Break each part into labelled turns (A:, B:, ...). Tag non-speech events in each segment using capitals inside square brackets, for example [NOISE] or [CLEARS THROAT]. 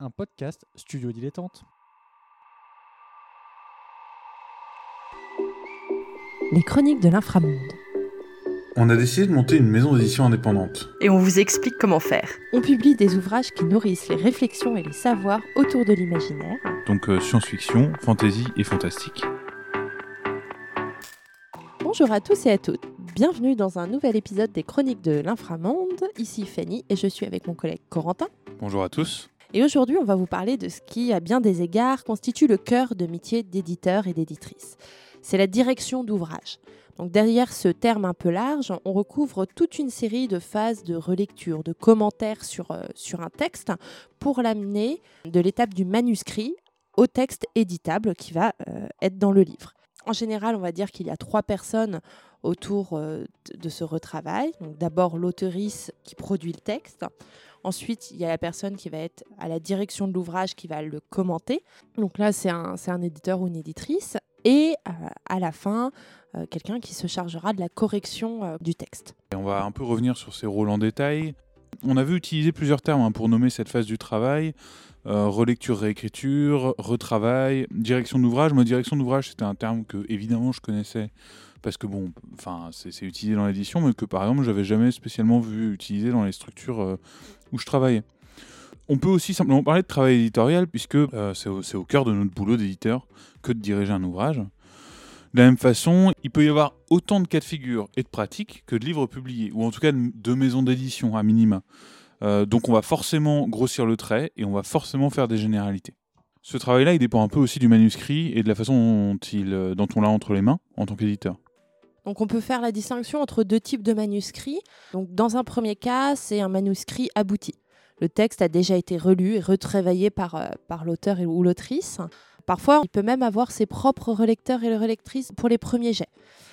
A: un podcast Studio Dilettante.
B: Les chroniques de l'inframonde.
C: On a décidé de monter une maison d'édition indépendante.
D: Et on vous explique comment faire.
B: On publie des ouvrages qui nourrissent les réflexions et les savoirs autour de l'imaginaire.
C: Donc euh, science-fiction, fantasy et fantastique.
B: Bonjour à tous et à toutes. Bienvenue dans un nouvel épisode des chroniques de l'inframonde. Ici Fanny et je suis avec mon collègue Corentin.
C: Bonjour à tous.
B: Et aujourd'hui, on va vous parler de ce qui, à bien des égards, constitue le cœur de métier d'éditeur et d'éditrice. C'est la direction d'ouvrage. Donc derrière ce terme un peu large, on recouvre toute une série de phases de relecture, de commentaires sur, euh, sur un texte pour l'amener de l'étape du manuscrit au texte éditable qui va euh, être dans le livre. En général, on va dire qu'il y a trois personnes autour euh, de- ce retravail. D'abord l'auteurice qui produit le texte. Ensuite, il y a la personne qui va être à la direction de l'ouvrage qui va le commenter. Donc là, c'est un, un éditeur ou une éditrice. Et euh, à la fin, euh, quelqu'un qui se chargera de la correction euh, du texte.
C: Et on va un peu revenir sur ces rôles en détail. On avait utilisé plusieurs termes hein, pour nommer cette phase du travail. Relecture, réécriture, retravail, direction d'ouvrage. Moi, direction d'ouvrage, c'était un terme que évidemment je connaissais parce que bon, enfin, c'est utilisé dans l'édition, mais que par exemple, j'avais jamais spécialement vu utiliser dans les structures euh, où je travaillais. On peut aussi simplement parler de travail éditorial puisque euh, c'est au, cœur de notre boulot d'éditeur que de diriger un ouvrage. De la même façon, il peut y avoir autant de cas de figure et de pratiques que de livres publiés, ou en tout cas de, maisons d'édition à minima. Euh, donc on va forcément grossir le trait et on va forcément faire des généralités. Ce travail-là, il dépend un peu aussi du manuscrit et de la façon dont, il, dont on l'a entre les mains en tant qu'éditeur.
B: Donc on peut faire la distinction entre deux types de manuscrits. Donc dans un premier cas, c'est un manuscrit abouti. Le texte a déjà été relu et retravaillé par, euh, par l'auteur ou l'autrice. Parfois, il peut même avoir ses propres relecteurs et relectrices pour les premiers jets.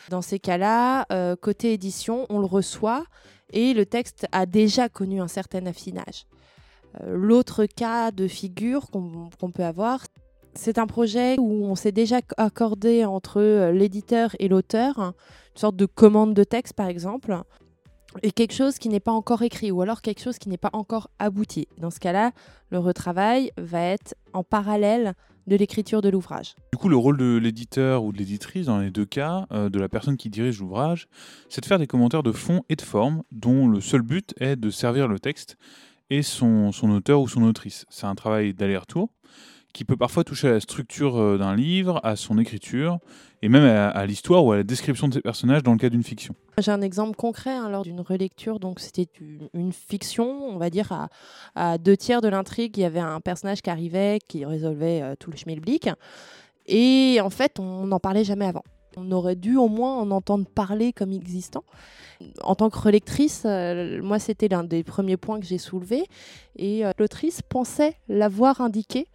B: Dans ces cas-là, euh, côté édition, on le reçoit et le texte a déjà connu un certain affinage. Euh, L'autre cas de figure qu'on peut avoir, c'est un projet où on s'est déjà accordé entre euh, l'éditeur et l'auteur, hein, une sorte de commande de texte par exemple, et quelque chose qui n'est pas encore écrit, ou alors quelque chose qui n'est pas encore abouti. Dans ce cas-là, le retravail va être en parallèle de l'écriture de l'ouvrage.
C: Du coup, le rôle de l'éditeur ou de l'éditrice, dans les deux cas, euh, de la personne qui dirige l'ouvrage, c'est de faire des commentaires de fond et de forme, dont le seul but est de servir le texte et son, son auteur ou son autrice. C'est un travail d'aller-retour qui peut parfois toucher à la structure euh, d'un livre, à son écriture, et même à, l'histoire ou à la description de ses personnages dans le cas d'une fiction.
B: J'ai un exemple concret hein, lors d'une relecture, donc c'était une, fiction, on va dire à, deux tiers de l'intrigue, il y avait un personnage qui arrivait, qui résolvait euh, tout le schmilblick, et en fait on n'en parlait jamais avant. On aurait dû au moins en entendre parler comme existant. En tant que relectrice, euh, moi c'était l'un des premiers points que j'ai soulevé, et l'autrice pensait l'avoir indiqué.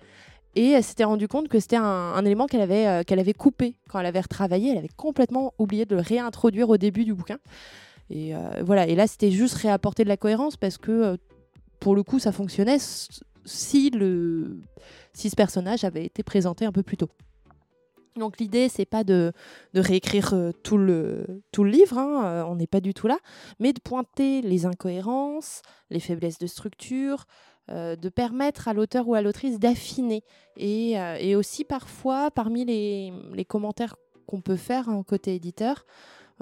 B: Et elle s'était rendue compte que c'était un, élément qu'elle avait, euh, qu'elle avait coupé quand elle avait retravaillé. Elle avait complètement oublié de le réintroduire au début du bouquin. Et euh, voilà. Et là, c'était juste réapporter de la cohérence parce que euh, pour le coup, ça fonctionnait si le si ce personnage avait été présenté un peu plus tôt. Donc l'idée, c'est pas de, de réécrire tout, le, tout le livre, hein, on n'est pas du tout là, mais de pointer les incohérences, les faiblesses de structure, euh, de permettre à l'auteur ou à l'autrice d'affiner. Et, euh, et aussi parfois, parmi les, les commentaires qu'on peut faire en côté éditeur,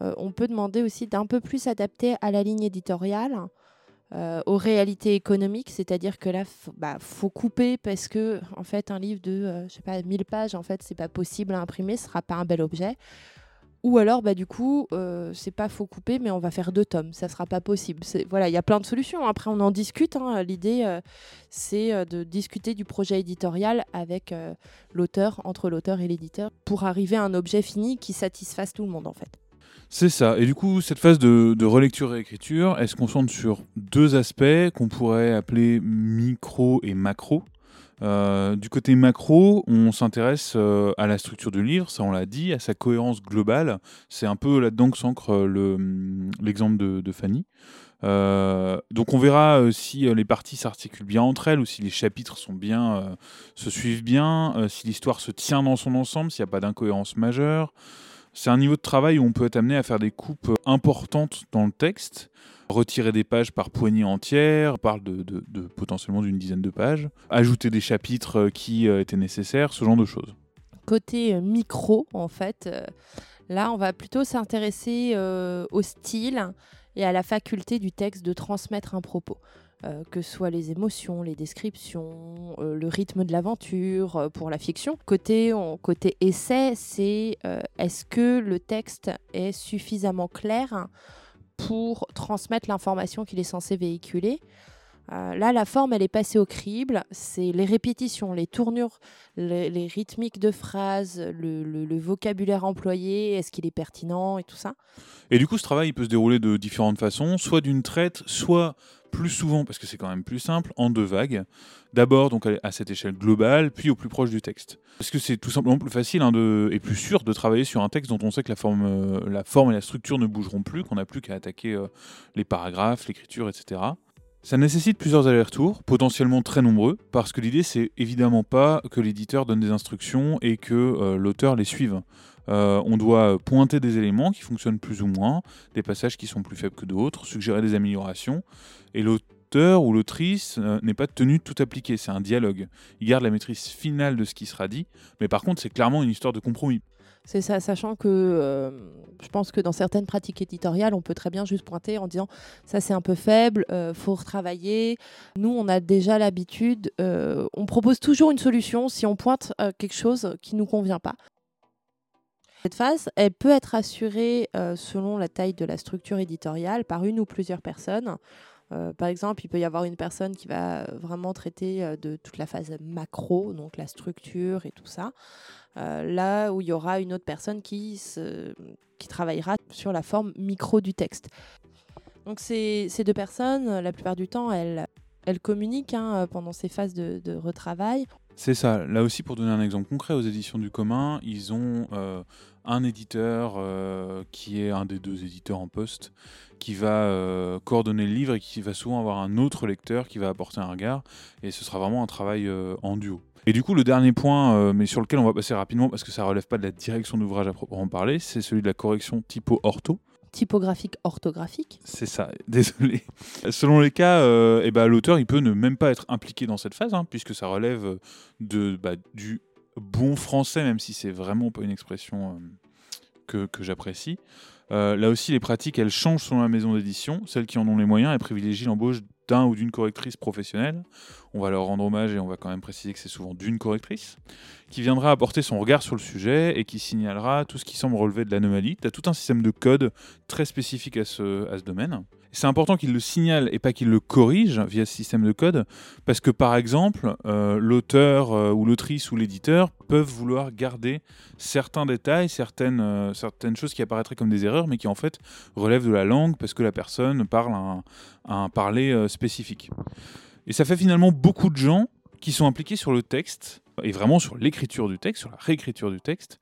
B: euh, on peut demander aussi d'un peu plus adapter à la ligne éditoriale, aux réalités économiques, c'est-à-dire que là, bah, faut couper parce que en fait, un livre de, je sais pas, 1000 pages, en fait, c'est pas possible à imprimer, ce sera pas un bel objet. Ou alors, bah, du coup, euh, c'est pas faut couper, mais on va faire deux tomes. Ça sera pas possible. Voilà, il y a plein de solutions. Après, on en discute. hein. L'idée, euh, c'est euh, de discuter du projet éditorial avec euh, l'auteur, entre l'auteur et l'éditeur, pour arriver à un objet fini qui satisfasse tout le monde, en fait.
C: C'est ça. Et du coup, cette phase de, de relecture et écriture, elle se concentre sur deux aspects qu'on pourrait appeler micro et macro. Euh, du côté macro, on s'intéresse euh, à la structure du livre, ça on l'a dit, à sa cohérence globale. C'est un peu là-dedans que s'ancre euh, hum, l'exemple de, de Fanny. Donc on verra si les parties s'articulent bien entre elles ou si les chapitres sont bien, se suivent bien, si l'histoire se tient dans son ensemble, s'il n'y a pas d'incohérence majeure. C'est un niveau de travail où on peut être amené à faire des coupes euh, importantes dans le texte, retirer des pages par poignée entière, on parle de, potentiellement d'une dizaine de pages, ajouter des chapitres euh, qui euh, étaient nécessaires, ce genre de choses.
B: Côté micro, en fait, là, on va plutôt s'intéresser au style et à la faculté du texte de transmettre un propos. Euh, que ce soit les émotions, les descriptions, euh, le rythme de l'aventure euh, pour la fiction. Côté, essai, c'est est-ce que le texte est suffisamment clair pour transmettre l'information qu'il est censé véhiculer? Là, la forme, elle est passée au crible. C'est les répétitions, les tournures les, rythmiques de phrases, le- le vocabulaire employé, est-ce qu'il est pertinent et tout ça.
C: Et du coup, ce travail il peut se dérouler de différentes façons, soit d'une traite, soit plus souvent, parce que c'est quand même plus simple, en deux vagues. D'abord donc à cette échelle globale, puis au plus proche du texte. Parce que c'est tout simplement plus facile hein, et plus sûr de travailler sur un texte dont on sait que la forme, euh, et la structure ne bougeront plus, qu'on n'a plus qu'à attaquer euh, les paragraphes, l'écriture, etc. Ça nécessite plusieurs allers-retours, potentiellement très nombreux, parce que l'idée c'est évidemment pas que l'éditeur donne des instructions et que euh, l'auteur les suive. Euh, on doit pointer des éléments qui fonctionnent plus ou moins, des passages qui sont plus faibles que d'autres, suggérer des améliorations, et l'auteur ou l'autrice euh, n'est pas tenu de tout appliquer, c'est un dialogue. Il garde la maîtrise finale de ce qui sera dit, mais par contre c'est clairement une histoire de compromis.
B: C'est ça, sachant que euh, je pense que dans certaines pratiques éditoriales, on peut très bien juste pointer en disant ça c'est un peu faible, euh, faut retravailler. Nous, on a déjà l'habitude, on propose toujours une solution si on pointe quelque chose qui nous convient pas. Cette phase, elle peut être assurée euh, selon la taille de la structure éditoriale par une ou plusieurs personnes. Euh, par exemple, il peut y avoir une personne qui va vraiment traiter euh, de toute la phase macro, donc la structure et tout ça. Euh, là où il y aura une autre personne qui, se- qui travaillera sur la forme micro du texte. Donc ces, ces deux personnes, euh, la plupart du temps, elles, elles communiquent hein, pendant ces phases de, retravail.
C: C'est ça. Là aussi, pour donner un exemple concret, aux éditions du commun, ils ont euh, un éditeur euh, qui est un des deux éditeurs en poste, qui va euh, coordonner le livre et qui va souvent avoir un autre lecteur qui va apporter un regard. Et ce sera vraiment un travail euh, en duo. Et du coup, le dernier point, mais sur lequel on va passer rapidement, parce que ça relève pas de la direction d'ouvrage à proprement parler, c'est celui de la correction typo-ortho.
B: Typographique, orthographique.
C: C'est ça, [LAUGHS] désolé. Selon les cas, euh, eh ben, l'auteur il peut ne même pas être impliqué dans cette phase, hein, puisque ça relève de, bah, du bon français, même si c'est vraiment pas une expression euh, que, j'apprécie. Euh, là aussi, les pratiques, elles changent selon la maison d'édition. Celles qui en ont les moyens, elles privilégient l'embauche d'un ou d'une correctrice professionnelle. On va leur rendre hommage et on va quand même préciser que c'est souvent d'une correctrice, qui viendra apporter son regard sur le sujet et qui signalera tout ce qui semble relever de l'anomalie. Tu as tout un système de code très spécifique à ce domaine. C'est important qu'il le signale et pas qu'il le corrige via ce système de code, parce que par exemple, euh, l'auteur euh, ou l'autrice ou l'éditeur peuvent vouloir garder certains détails, certaines, euh, certaines choses qui apparaîtraient comme des erreurs, mais qui en fait relèvent de la langue parce que la personne parle un, un parler spécifique. Et ça fait finalement beaucoup de gens qui sont impliqués sur le texte, et vraiment sur l'écriture du texte, sur la réécriture du texte,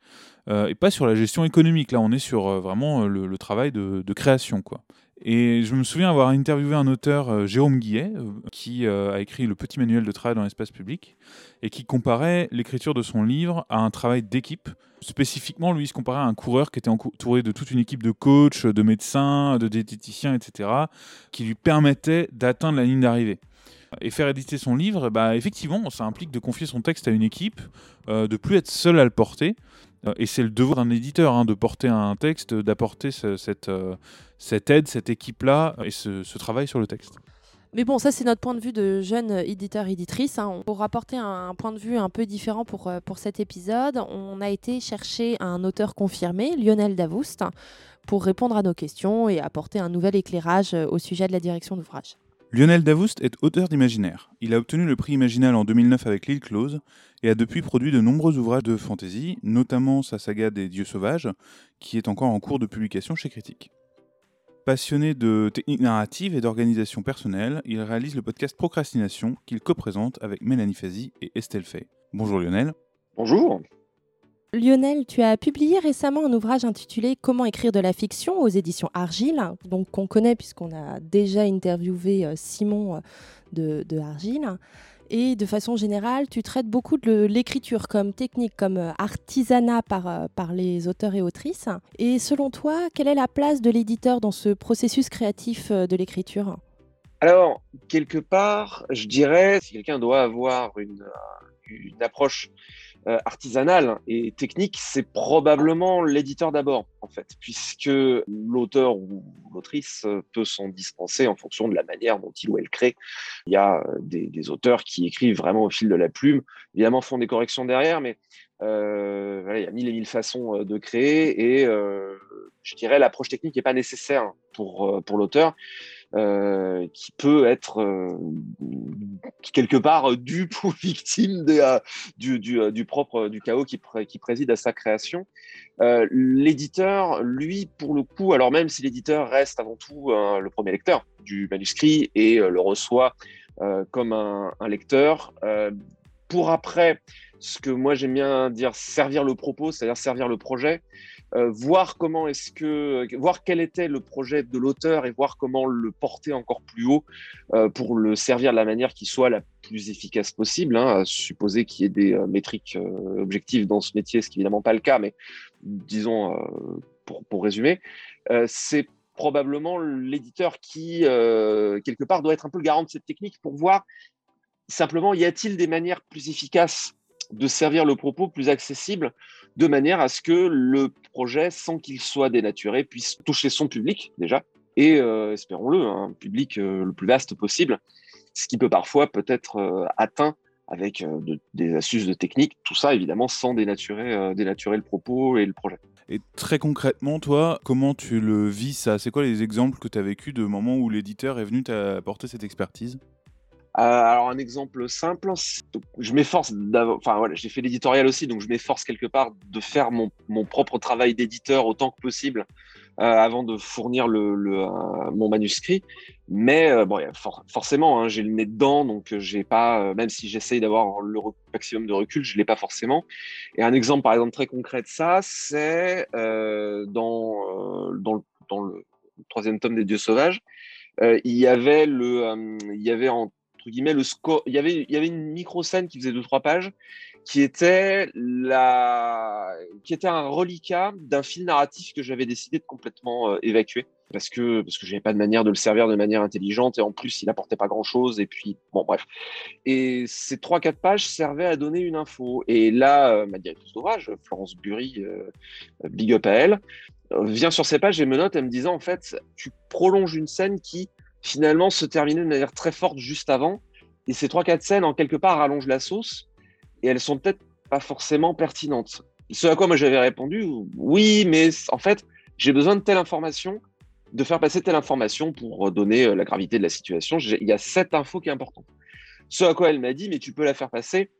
C: et pas sur la gestion économique. Là, on est sur vraiment le, le travail de, de création, quoi. Et je me souviens avoir interviewé un auteur, euh, Jérôme Guillet, euh, qui euh, a écrit le petit manuel de travail dans l'espace public, et qui comparait l'écriture de son livre à un travail d'équipe. Spécifiquement, lui, il se comparait à un coureur qui était entouré de toute une équipe de coachs, de médecins, de diététiciens, etc., qui lui permettait d'atteindre la ligne d'arrivée. Et faire éditer son livre, bah, effectivement, ça implique de confier son texte à une équipe, euh, de plus être seul à le porter. Euh, et c'est le devoir d'un éditeur hein, de porter un texte, d'apporter euh, cette aide, cette équipe-là et ce, travail sur le texte.
B: Mais bon, ça c'est notre point de vue de jeune éditeur-éditrice. Hein. Pour apporter un, un point de vue un peu différent pour, euh, pour cet épisode, on a été chercher un auteur confirmé, Lionel Davoust, pour répondre à nos questions et apporter un nouvel éclairage au sujet de la direction d'ouvrage.
C: Lionel Davoust est auteur d'imaginaire. Il a obtenu le prix Imaginal en 2009 avec L'île close et a depuis produit de nombreux ouvrages de fantasy, notamment sa saga des Dieux sauvages, qui est encore en cours de publication chez Critique. Passionné de techniques narratives et d'organisation personnelle, il réalise le podcast Procrastination qu'il co-présente avec Mélanie Fazi et Estelle Fay. Bonjour Lionel.
D: Bonjour.
B: Lionel, tu as publié récemment un ouvrage intitulé Comment écrire de la fiction aux éditions Argile, donc qu'on connaît puisqu'on a déjà interviewé euh, Simon euh, de, Argile. Et de façon générale, tu traites beaucoup de l'écriture comme technique, comme euh, artisanat par, les auteurs et autrices. Et selon toi, quelle est la place de l'éditeur dans ce processus créatif de l'écriture?
D: Alors, quelque part, je dirais, si quelqu'un doit avoir une approche euh, artisanale et technique, c'est probablement l'éditeur d'abord, en fait, puisque l'auteur ou l'autrice peut s'en dispenser en fonction de la manière dont il ou elle crée. Il y a euh, des, auteurs qui écrivent vraiment au fil de la plume, évidemment font des corrections derrière, mais euh, il y a mille et mille façons de créer et je dirais l'approche technique n'est pas nécessaire pour, pour l'auteur. Euh, qui peut être euh, quelque part dupe ou victime euh, du, propre du chaos qui, préside à sa création. l'éditeur, lui, pour le coup, alors même si l'éditeur reste avant tout le premier lecteur du manuscrit et le reçoit comme un lecteur, pour après, ce que moi j'aime bien dire, servir le propos, c'est-à-dire servir le projet, euh, voir comment est-ce que, voir quel était le projet de l'auteur et voir comment le porter encore plus haut euh, pour le servir de la manière qui soit la plus efficace possible. Hein, à supposer qu'il y ait des euh, métriques objectives dans ce métier, ce qui n'est évidemment pas le cas, mais disons pour, pour, résumer, c'est probablement l'éditeur qui quelque part doit être un peu le garant de cette technique pour voir simplement y a-t-il des manières plus efficaces de servir le propos plus accessible de manière à ce que le projet, sans qu'il soit dénaturé, puisse toucher son public déjà, et euh, espérons-le, un public euh, le plus vaste possible, ce qui peut parfois peut être euh, atteint avec des astuces de technique, tout ça évidemment sans dénaturer, dénaturer le propos et le projet.
C: Et très concrètement, toi, comment tu le vis ça? C'est quoi les exemples que tu as vécu de moments où l'éditeur est venu t'apporter cette expertise?
D: Alors un exemple simple, je m'efforce, enfin voilà, j'ai fait l'éditorial aussi, donc je m'efforce quelque part de faire mon, propre travail d'éditeur autant que possible euh, avant de fournir le, euh, mon manuscrit. Mais bon, forcément, hein, j'ai le nez dedans, donc j'ai pas, même si j'essaye d'avoir le maximum de recul, je l'ai pas forcément. Et un exemple, par exemple, très concret de ça, c'est dans, dans, le, dans le troisième tome des Dieux sauvages. il y avait le, il y avait en guillemets, le score. Il y avait, une micro-scène qui faisait deux, trois pages, qui était, un reliquat d'un fil narratif que j'avais décidé de complètement euh, évacuer. Parce que, parce que je n'avais pas de manière de le servir de manière intelligente et en plus il apportait pas grand chose. Et puis, bon, bref. Et ces trois, quatre pages servaient à donner une info. Et là, euh, ma directrice d'ouvrage, Florence Bury, euh, big up à elle, vient sur ces pages et me note en me disant en fait, tu prolonges une scène qui finalement se terminer de manière très forte juste avant. Et ces trois quatre scènes, en quelque part, rallongent la sauce et elles sont peut-être pas forcément pertinentes. Ce à quoi moi j'avais répondu, oui, mais en fait, j'ai besoin de telle information, de faire passer telle information pour donner euh, la gravité de la situation. Il y a cette info qui est importante. Ce à quoi elle m'a dit, mais tu peux la faire passer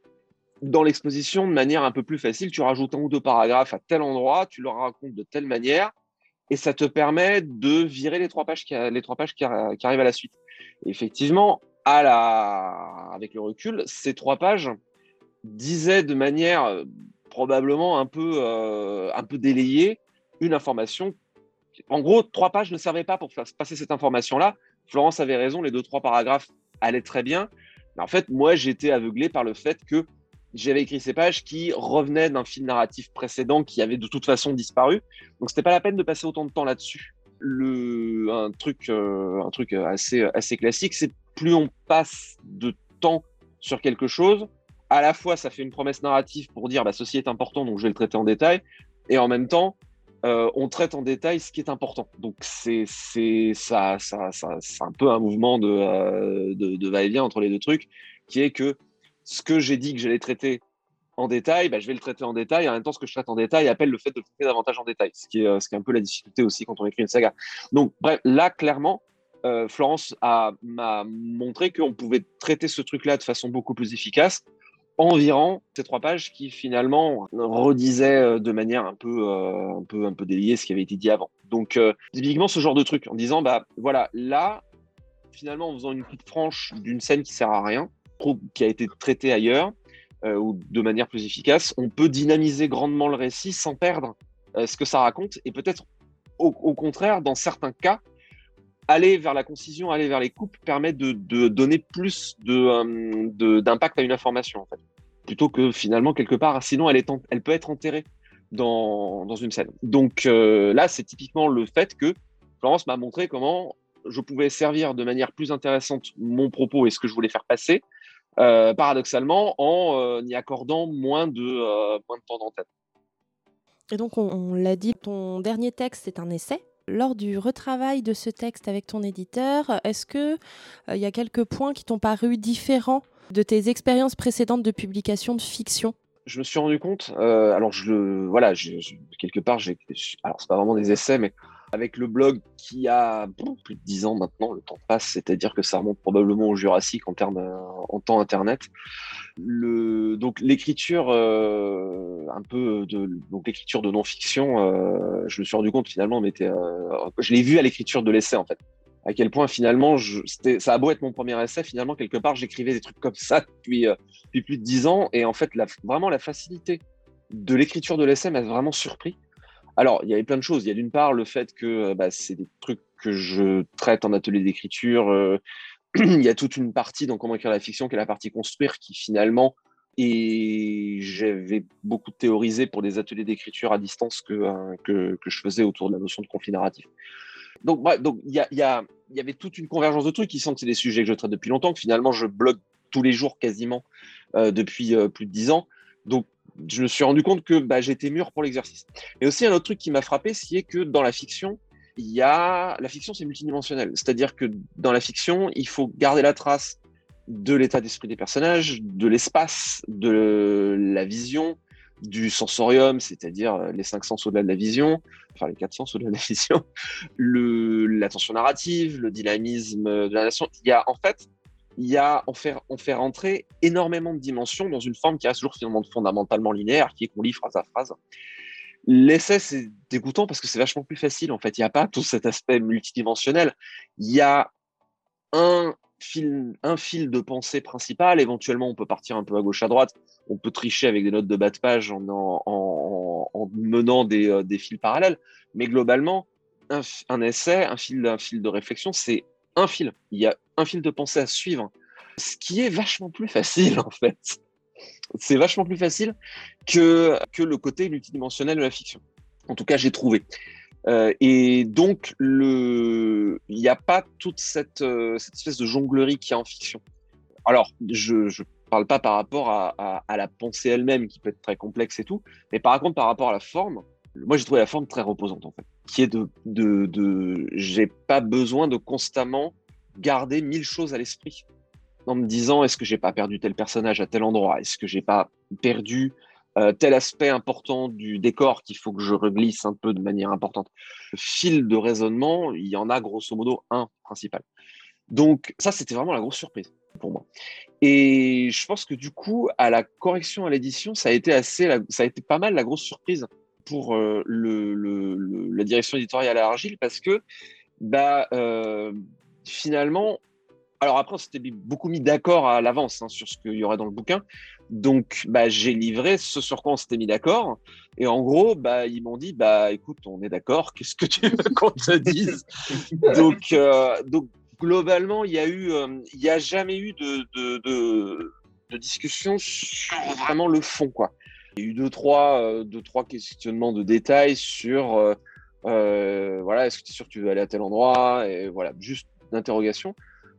D: dans l'exposition de manière un peu plus facile. Tu rajoutes un ou deux paragraphes à tel endroit, tu leur racontes de telle manière, et ça te permet de virer les trois pages qui, les trois pages qui, arrivent à la suite. effectivement, à la, avec le recul, ces trois pages disaient de manière euh, probablement un peu, euh, un peu délayée une information. En gros, trois pages ne servaient pas pour passer cette information-là. Florence avait raison, les deux, trois paragraphes allaient très bien. Mais en fait, moi, j'étais aveuglé par le fait que j'avais écrit ces pages qui revenaient d'un film narratif précédent qui avait de toute façon disparu. Donc c'était pas la peine de passer autant de temps là-dessus. Le, un truc, euh, un truc assez, assez classique, c'est plus on passe de temps sur quelque chose, à la fois ça fait une promesse narrative pour dire bah, ceci est important donc je vais le traiter en détail, et en même temps euh, on traite en détail ce qui est important. Donc c'est ça, ça, ça un peu un mouvement euh, de, de va-et-vient entre les deux trucs, qui est que ce que j'ai dit que j'allais traiter en détail, bah, je vais le traiter en détail. En même temps, ce que je traite en détail appelle le fait de le traiter davantage en détail, ce qui est, euh, ce qui est un peu la difficulté aussi quand on écrit une saga. Donc, bref, là, clairement, euh, Florence m'a montré qu'on pouvait traiter ce truc-là de façon beaucoup plus efficace en virant ces trois pages qui finalement redisaient euh, de manière un peu déliée ce qui avait été dit avant. Donc, typiquement, ce genre de truc en disant, bah voilà, là, finalement, en faisant une coupe franche d'une scène qui sert à rien, qui a été traité ailleurs euh, ou de manière plus efficace, on peut dynamiser grandement le récit sans perdre euh, ce que ça raconte et peut-être au, contraire, dans certains cas, aller vers la concision, aller vers les coupes permet de, donner plus de, d'impact à une information, en fait. Plutôt que finalement, quelque part, sinon elle, est elle peut être enterrée dans, dans une scène. Donc là, c'est typiquement le fait que Florence m'a montré comment je pouvais servir de manière plus intéressante mon propos et ce que je voulais faire passer, euh, paradoxalement, en euh, y accordant moins de, euh, moins de temps d'antenne.
B: Et donc, on, l'a dit, ton dernier texte, c'est un essai. Lors du retravail de ce texte avec ton éditeur, est-ce qu'il il y a quelques points qui t'ont paru différents de tes expériences précédentes de publication de fiction?
D: Je me suis rendu compte, alors je voilà, quelque part, alors c'est pas vraiment des essais, mais avec le blog qui a plus de 10 ans maintenant, le temps passe, c'est-à-dire que ça remonte probablement au Jurassique en termes euh, en temps internet. Donc l'écriture euh, un peu de l'écriture de non-fiction, euh, je me suis rendu compte finalement, mais je l'ai vu à l'écriture de l'essai en fait. À quel point finalement, ça a beau être mon premier essai, finalement quelque part j'écrivais des trucs comme ça depuis, plus de 10 ans et en fait vraiment la facilité de l'écriture de l'essai m'a vraiment surpris alors, il y avait plein de choses. Il y a d'une part le fait que euh, bah, c'est des trucs que je traite en atelier d'écriture. Euh, [CLEARS THROAT] il y a toute une partie dans comment écrire la fiction qui est la partie construire qui finalement et j'avais beaucoup théorisé pour des ateliers d'écriture à distance que, euh, que, je faisais autour de la notion de conflit narratif. Donc, donc il, y y, y, avait toute une convergence de trucs qui sont que c'est des sujets que je traite depuis longtemps, que finalement je blogue tous les jours quasiment depuis plus de dix ans. Donc, je me suis rendu compte que bah, j'étais mûr pour l'exercice. Mais aussi, un autre truc qui m'a frappé, c'est que dans la fiction, il y a la fiction, c'est multidimensionnel. C'est-à-dire que dans la fiction, il faut garder la trace de l'état d'esprit des personnages, de l'espace, de la vision, du sensorium, c'est-à-dire les cinq sens au-delà de la vision, enfin les quatre sens au-delà de la [LAUGHS] vision, l'attention narrative, le dynamisme de la nation. Il y a en fait il y a, on fait, on fait rentrer énormément de dimensions dans une forme qui reste toujours finalement fondamentalement linéaire, qui est qu'on lit phrase à phrase. L'essai, c'est dégoûtant parce que c'est vachement plus facile. En fait, il n'y a pas tout cet aspect multidimensionnel. Il y a un fil, un fil de pensée principal. Éventuellement, on peut partir un peu à gauche, à droite. On peut tricher avec des notes de bas de page en, en, menant des, euh, des, fils parallèles. Mais globalement, un, un essai, un fil, un fil de réflexion, c'est un fil. Il y a un fil de pensée à suivre. Ce qui est vachement plus facile, en fait. C'est vachement plus facile que, que le côté multidimensionnel de la fiction. En tout cas, j'ai trouvé. Euh, et donc, il n'y a pas toute cette, euh, cette, espèce de jonglerie qu'il y a en fiction. Alors, je ne parle pas par rapport à, à, la pensée elle-même, qui peut être très complexe et tout, mais par contre, par rapport à la forme, moi, j'ai trouvé la forme très reposante, en fait qui est de, de, de j'ai pas besoin de constamment garder mille choses à l'esprit. En me disant est-ce que j'ai pas perdu tel personnage à tel endroit? Est-ce que j'ai pas perdu euh, tel aspect important du décor qu'il faut que je reglisse un peu de manière importante? Le fil de raisonnement il y en a grosso modo un principal. Donc ça c'était vraiment la grosse surprise pour moi. Et je pense que du coup à la correction à l'édition ça ça a été pas mal la grosse surprise pour euh, la direction éditoriale à Argile parce que bah, euh, finalement, alors après, on s'était beaucoup mis d'accord à l'avance hein, sur ce qu'il y aurait dans le bouquin. Donc, bah, j'ai livré ce sur quoi on s'était mis d'accord. Et en gros, bah, ils m'ont dit, bah, écoute, on est d'accord, qu'est-ce que tu veux qu'on te dise? Donc, euh, donc, globalement, il y a eu, n'y a jamais eu de, de, discussion sur vraiment le fond, quoi. Il y a eu deux, trois, euh, deux, trois questionnements de détails sur euh, euh, voilà, est-ce que tu es sûr que tu veux aller à tel endroit Et voilà, juste d'interrogation.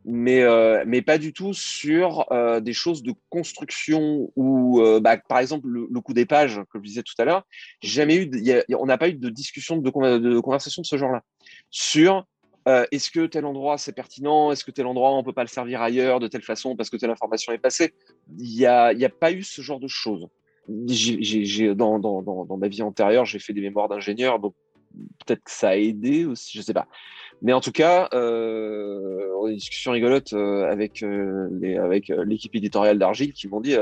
D: Mais, mais pas du tout sur des choses de construction ou, bah, par exemple, le, coup des pages, comme je disais tout à l'heure, jamais eu, on n'a pas eu de discussion, de, conversation de ce genre-là. Sur est-ce que tel endroit c'est pertinent? Est-ce que tel endroit on peut pas le servir ailleurs de telle façon parce que telle information est passée? Il n'y a, a, pas eu ce genre de choses j'ai, dans, dans, dans, ma vie antérieure, j'ai fait des mémoires d'ingénieur, donc peut-être que ça a aidé aussi, je sais pas. Mais en tout cas, euh, on a une discussion rigolote euh, avec, euh, les, avec l'équipe éditoriale d'Argile qui m'ont dit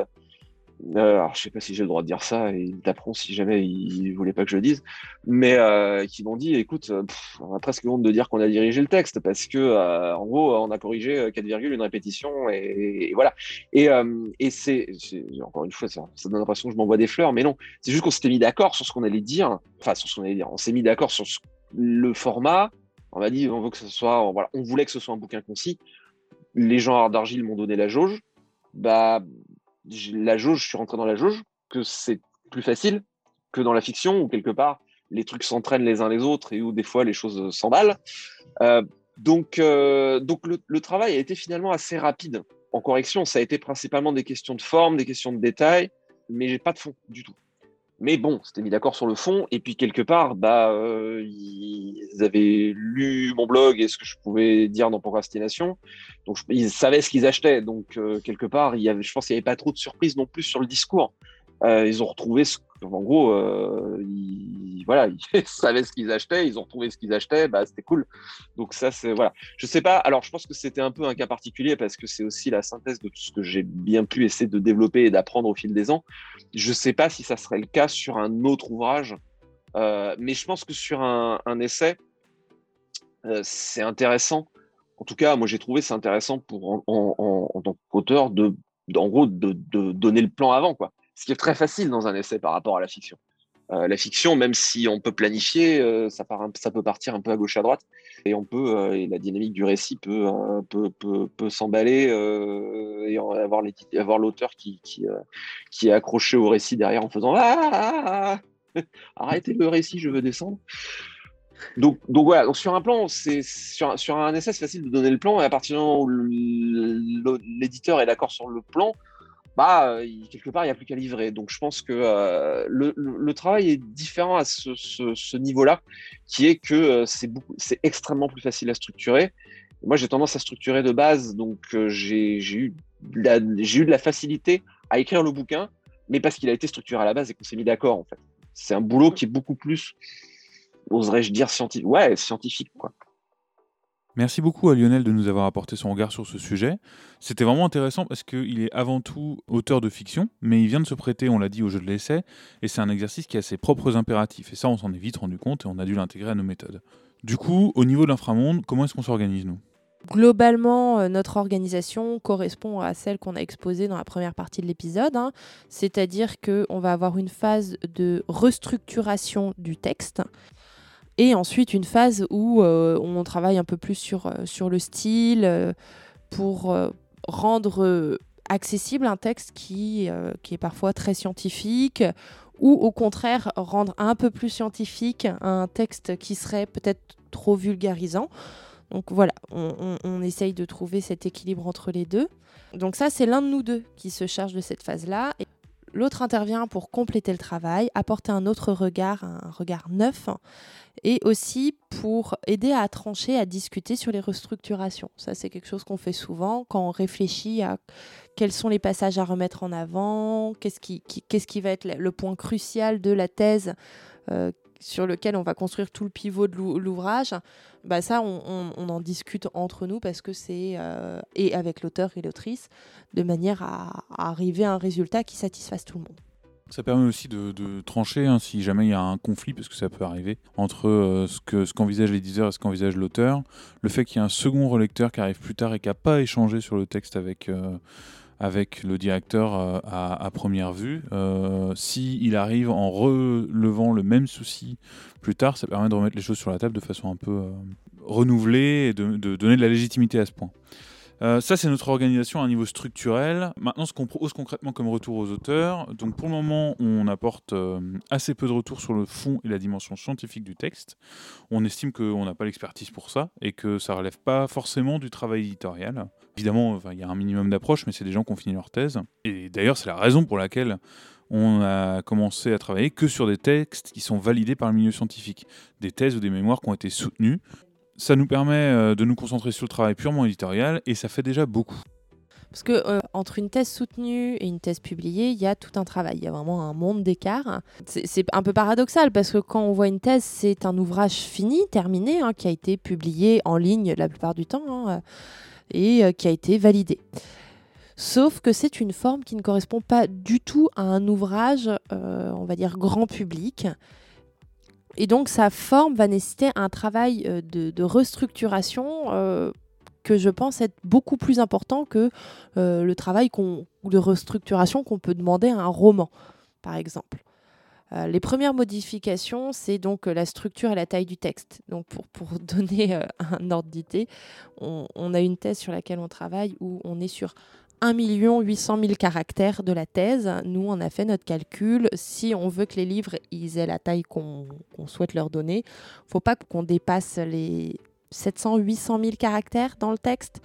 D: alors, je sais pas si j'ai le droit de dire ça, et ils taperont si jamais ils voulaient pas que je le dise, mais euh, qui m'ont dit, écoute, euh, on a presque honte de dire qu'on a dirigé le texte parce que, euh, en gros, on a corrigé 4, une répétition et, voilà. Et, c'est, encore une fois, ça, donne l'impression que je m'envoie des fleurs, mais non, c'est juste qu'on s'était mis d'accord sur ce qu'on allait dire, enfin sur ce qu'on allait dire. On s'est mis d'accord sur le format, On m'a dit, on veut que ce soit, on voulait que ce soit un bouquin concis. Les gens d'Argile m'ont donné la jauge. Bah, la jauge, je suis rentré dans la jauge, que c'est plus facile que dans la fiction où quelque part les trucs s'entraînent les uns les autres et où des fois les choses s'emballent. Euh, donc, euh, donc le, travail a été finalement assez rapide. En correction, ça a été principalement des questions de forme, des questions de détail, mais j'ai pas de fond du tout. Mais bon, c'était mis d'accord sur le fond. Et puis quelque part, bah, euh, ils avaient lu mon blog et ce que je pouvais dire dans Procrastination. Donc ils savaient ce qu'ils achetaient. Donc quelque part, il y avait, je pense qu'il n'y avait pas trop de surprises non plus sur le discours. ils ont retrouvé ce en gros, euh, ils, voilà, [LAUGHS] ils savaient ce qu'ils achetaient, ils ont retrouvé ce qu'ils achetaient, bah, c'était cool. Donc ça, c'est voilà. Je sais pas. Alors, je pense que c'était un peu un cas particulier parce que c'est aussi la synthèse de tout ce que j'ai bien pu essayer de développer et d'apprendre au fil des ans. Je sais pas si ça serait le cas sur un autre ouvrage, euh, mais je pense que sur un, essai, euh, c'est intéressant. En tout cas, moi, j'ai trouvé c'est intéressant pour en, tant qu'auteur de, en gros, de, de donner le plan avant, quoi ce qui est très facile dans un essai par rapport à la fiction. Euh, la fiction, même si on peut planifier, euh, ça, peut partir un peu à gauche à droite, et on peut, euh, et la dynamique du récit peut, s'emballer et avoir, l'auteur qui, est accroché au récit derrière en faisant ah, ah, ah, [LAUGHS] arrêtez le récit, je veux descendre. Donc, voilà, sur un plan, c'est sur, sur un essai, c'est facile de donner le plan, et à partir du moment où l'éditeur est d'accord sur le plan, bah, euh, quelque part, il n'y a plus qu'à livrer. Donc, je pense que euh, le, travail est différent à ce, niveau-là, qui est que euh, c'est c'est extrêmement plus facile à structurer. Moi, j'ai tendance à structurer de base, donc j'ai eu, eu de la facilité à écrire le bouquin, mais parce qu'il a été structuré à la base et qu'on s'est mis d'accord, en fait. C'est un boulot qui est beaucoup plus, oserais-je dire, scientifique. Ouais, scientifique, quoi.
C: Merci beaucoup à Lionel de nous avoir apporté son regard sur ce sujet. C'était vraiment intéressant parce qu'il est avant tout auteur de fiction, mais il vient de se prêter, on l'a dit, au jeu de l'essai, et c'est un exercice qui a ses propres impératifs. Et ça, on s'en est vite rendu compte et on a dû l'intégrer à nos méthodes. Du coup, au niveau de l'inframonde, comment est-ce qu'on s'organise, nous?
B: Globalement, euh, notre organisation correspond à celle qu'on a exposée dans la première partie de l'épisode, hein. c'est-à-dire qu'on va avoir une phase de restructuration du texte et ensuite, une phase où euh, on travaille un peu plus sur, euh, sur le style euh, pour rendre accessible un texte qui, qui est parfois très scientifique ou au contraire rendre un peu plus scientifique un texte qui serait peut-être trop vulgarisant. Donc voilà, on, on, essaye de trouver cet équilibre entre les deux. Donc ça, c'est l'un de nous deux qui se charge de cette phase-là. L'autre intervient pour compléter le travail, apporter un autre regard, un regard neuf, et aussi pour aider à trancher, à discuter sur les restructurations. Ça, c'est quelque chose qu'on fait souvent quand on réfléchit à quels sont les passages à remettre en avant, qu'est-ce qui, va être le point crucial de la thèse euh, sur lequel on va construire tout le pivot de l'ouvrage, bah ça, on, en discute entre nous parce que c'est, euh, et avec l'auteur et l'autrice, de manière à, arriver à un résultat qui satisfasse tout le monde.
C: Ça permet aussi de, trancher hein, si jamais il y a un conflit, parce que ça peut arriver, entre euh, ce, que, ce qu'envisage l'éditeur et ce qu'envisage l'auteur. Le fait qu'il y ait un second relecteur qui arrive plus tard et qui n'a pas échangé sur le texte avec, euh, avec le directeur euh, à, première vue. Euh, S'il arrive en relevant le même souci plus tard, ça permet de remettre les choses sur la table de façon un peu euh, renouvelée et de, donner de la légitimité à ce point. Euh, ça, c'est notre organisation à un niveau structurel. Maintenant, ce qu'on propose concrètement comme retour aux auteurs. Donc, pour le moment, on apporte assez peu de retours sur le fond et la dimension scientifique du texte. On estime qu'on n'a pas l'expertise pour ça et que ça relève pas forcément du travail éditorial. Évidemment, il y a un minimum d'approche, mais c'est des gens qui ont fini leur thèse. Et d'ailleurs, c'est la raison pour laquelle on a commencé à travailler que sur des textes qui sont validés par le milieu scientifique, des thèses ou des mémoires qui ont été soutenues. Ça nous permet euh, de nous concentrer sur le travail purement éditorial et ça fait déjà beaucoup.
B: Parce que euh, entre une thèse soutenue et une thèse publiée, il y a tout un travail. Il y a vraiment un monde d'écart. C'est un peu paradoxal parce que quand on voit une thèse, c'est un ouvrage fini, terminé, hein, qui a été publié en ligne la plupart du temps. Hein et euh, qui a été validé. Sauf que c'est une forme qui ne correspond pas du tout à un ouvrage, on va dire, grand public. Et donc sa forme va nécessiter un travail euh, de, restructuration que je pense être beaucoup plus important que le travail de restructuration qu'on peut demander à un roman, par exemple. Euh, les premières modifications, c'est donc la structure et la taille du texte. Donc pour, pour [LAUGHS] donner un ordre d'idée, on, a une thèse sur laquelle on travaille où on est sur 1 800 000 caractères de la thèse. Nous, on a fait notre calcul. Si on veut que les livres aient la taille qu'on souhaite leur donner, faut pas qu'on dépasse les 700 800 000 caractères dans le texte.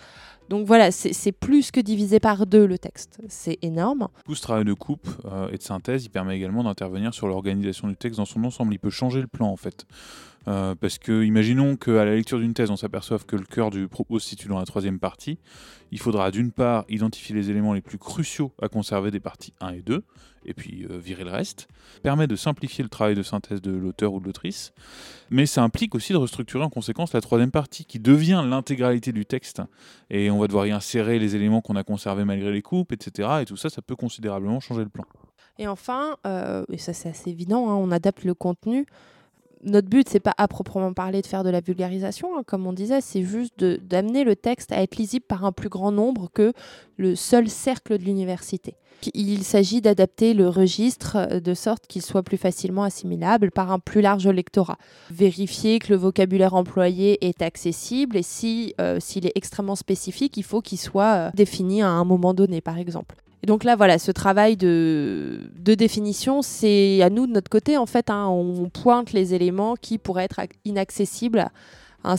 B: Donc voilà, c'est plus que divisé par deux le texte. C'est énorme.
C: Tout ce travail de coupe euh, et de synthèse, il permet également d'intervenir sur l'organisation du texte dans son ensemble. Il peut changer le plan en fait. Euh, parce que, imaginons qu'à la lecture d'une thèse, on s'aperçoive que le cœur du propos se situe dans la troisième partie. Il faudra d'une part identifier les éléments les plus cruciaux à conserver des parties 1 et 2, et puis euh, virer le reste. permet de simplifier le travail de synthèse de l'auteur ou de l'autrice, mais ça implique aussi de restructurer en conséquence la troisième partie, qui devient l'intégralité du texte. Et on devoir y insérer les éléments qu'on a conservés malgré les coupes, etc. Et tout ça, ça peut considérablement changer le plan.
B: Et enfin, euh, et ça c'est assez évident, hein, on adapte le contenu notre but, c'est pas à proprement parler de faire de la vulgarisation, hein, comme on disait, c'est juste d'amener le texte à être lisible par un plus grand nombre que le seul cercle de l'université. Il s'agit d'adapter le registre euh, de sorte qu'il soit plus facilement assimilable par un plus large lectorat. Vérifier que le vocabulaire employé est accessible et si euh, s'il est extrêmement spécifique, il faut qu'il soit euh, défini à un moment donné, par exemple. Et donc là, voilà, ce travail de, définition, c'est à nous de notre côté, en fait, hein, on pointe les éléments qui pourraient être inaccessibles à,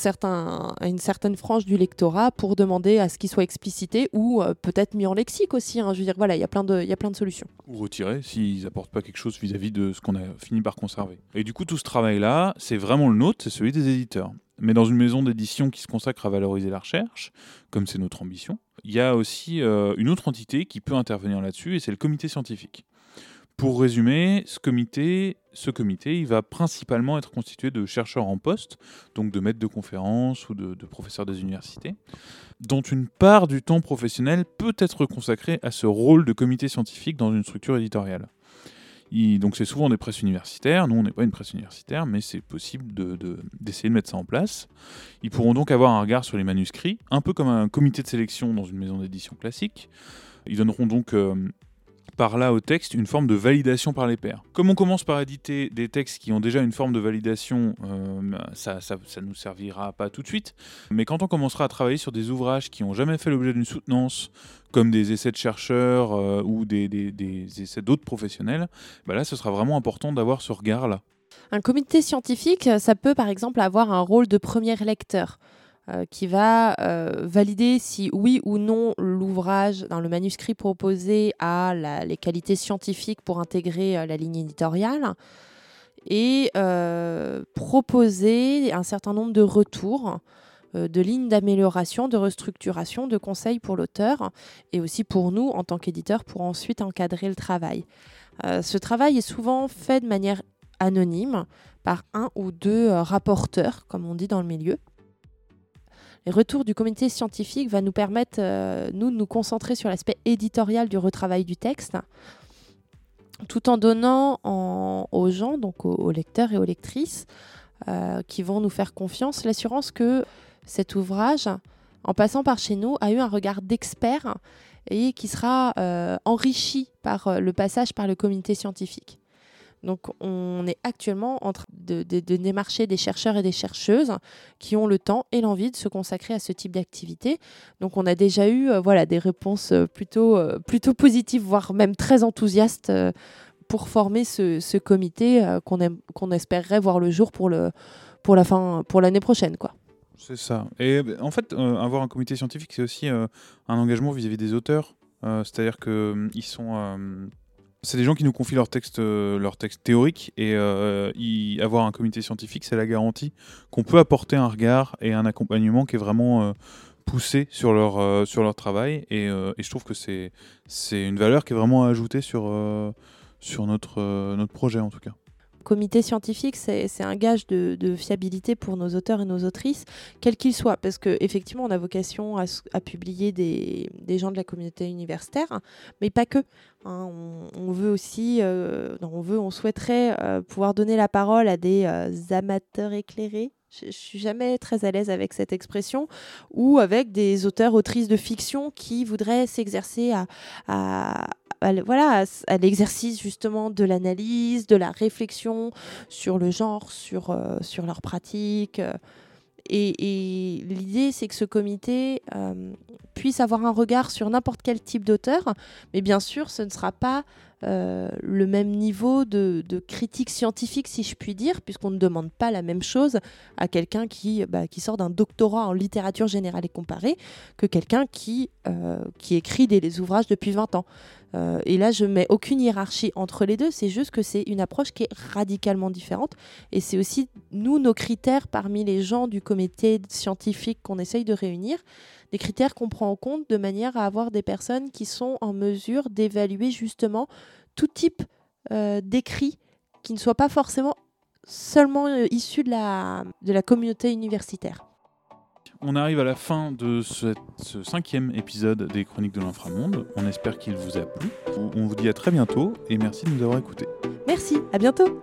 B: une certaine frange du lectorat pour demander à ce qu'ils soient explicités ou euh, peut-être mis en lexique aussi. Hein. Je veux dire, voilà, il y a plein de, solutions.
C: Ou retirés s'ils n'apportent pas quelque chose vis-à-vis -vis de ce qu'on a fini par conserver. Et du coup, tout ce travail-là, c'est vraiment le nôtre, c'est celui des éditeurs. Mais dans une maison d'édition qui se consacre à valoriser la recherche, comme c'est notre ambition, il y a aussi euh, une autre entité qui peut intervenir là-dessus, et c'est le comité scientifique. Pour résumer, ce comité, ce comité, il va principalement être constitué de chercheurs en poste, donc de maîtres de conférences ou de, de, professeurs des universités, dont une part du temps professionnel peut être consacrée à ce rôle de comité scientifique dans une structure éditoriale donc c'est souvent des presses universitaires. Nous, on n'est pas une presse universitaire, mais c'est possible d'essayer de, de, mettre ça en place. Ils pourront donc avoir un regard sur les manuscrits, un peu comme un comité de sélection dans une maison d'édition classique. Ils donneront donc euh, par là au texte une forme de validation par les pairs. Comme on commence par éditer des textes qui ont déjà une forme de validation, euh, bah, ça ne nous servira pas tout de suite. Mais quand on commencera à travailler sur des ouvrages qui n'ont jamais fait l'objet d'une soutenance, comme des essais de chercheurs euh, ou des, des, essais d'autres professionnels, bah là ce sera vraiment important d'avoir ce regard-là.
B: Un comité scientifique, ça peut par exemple avoir un rôle de premier lecteur. Euh, qui va euh, valider si oui ou non l'ouvrage dans le manuscrit proposé a les qualités scientifiques pour intégrer euh, la ligne éditoriale et proposer un certain nombre de retours de lignes d'amélioration, de restructuration, de conseils pour l'auteur et aussi pour nous en tant qu'éditeur pour ensuite encadrer le travail. ce travail est souvent fait de manière anonyme par un ou deux rapporteurs, comme on dit dans le milieu. Les retours du comité scientifique va nous permettre, euh, nous, de nous concentrer sur l'aspect éditorial du retravail du texte, tout en donnant aux gens, donc aux, lecteurs et aux lectrices, euh, qui vont nous faire confiance, l'assurance que cet ouvrage, en passant par chez nous, a eu un regard d'expert et qui sera euh, enrichi par le passage par le comité scientifique. Donc on est actuellement en train de, démarcher des chercheurs et des chercheuses qui ont le temps et l'envie de se consacrer à ce type d'activité. Donc on a déjà eu euh, voilà, des réponses euh, plutôt, euh, plutôt positives, voire même très enthousiastes pour former ce, comité qu'on espérerait voir le jour pour la fin, pour l'année prochaine. quoi.
C: C'est ça. Et en fait, avoir un comité scientifique, c'est aussi un engagement vis-à-vis des auteurs. C'est-à-dire qu'ils sont c'est des gens qui nous confient leurs textes, euh, leur texte théoriques et euh, avoir un comité scientifique, c'est la garantie qu'on peut apporter un regard et un accompagnement qui est vraiment euh, poussé sur leur, sur leur travail. Et, je trouve que c'est une valeur qui est vraiment ajoutée sur, sur notre, notre projet en tout cas
B: comité scientifique, c'est un gage de, fiabilité pour nos auteurs et nos autrices, quels qu'ils soient, parce qu'effectivement, on a vocation à, publier des, gens de la communauté universitaire, mais pas que. Hein. on, veut aussi, euh, on veut, on souhaiterait euh, pouvoir donner la parole à des euh, amateurs éclairés. Je, ne suis jamais très à l'aise avec cette expression, ou avec des auteurs, autrices de fiction qui voudraient s'exercer à voilà, à l'exercice justement de l'analyse, de la réflexion sur le genre, sur, euh, sur leurs pratiques. Et, l'idée, c'est que ce comité euh, puisse avoir un regard sur n'importe quel type d'auteur, mais bien sûr, ce ne sera pas euh, le même niveau de, critique scientifique, si je puis dire, puisqu'on ne demande pas la même chose à quelqu'un qui, bah, sort d'un doctorat en littérature générale et comparée que quelqu'un qui, euh, écrit des, ouvrages depuis 20 ans. Euh, et là, je mets aucune hiérarchie entre les deux, c'est juste que c'est une approche qui est radicalement différente. Et c'est aussi, nous, nos critères parmi les gens du comité scientifique qu'on essaye de réunir, des critères qu'on prend en compte de manière à avoir des personnes qui sont en mesure d'évaluer justement tout type euh, d'écrit qui ne soit pas forcément seulement euh, issu de la, de la communauté universitaire.
C: On arrive à la fin de ce, cinquième épisode des Chroniques de l'Inframonde. On espère qu'il vous a plu. On vous dit à très bientôt et merci de nous avoir écoutés.
B: Merci, à bientôt.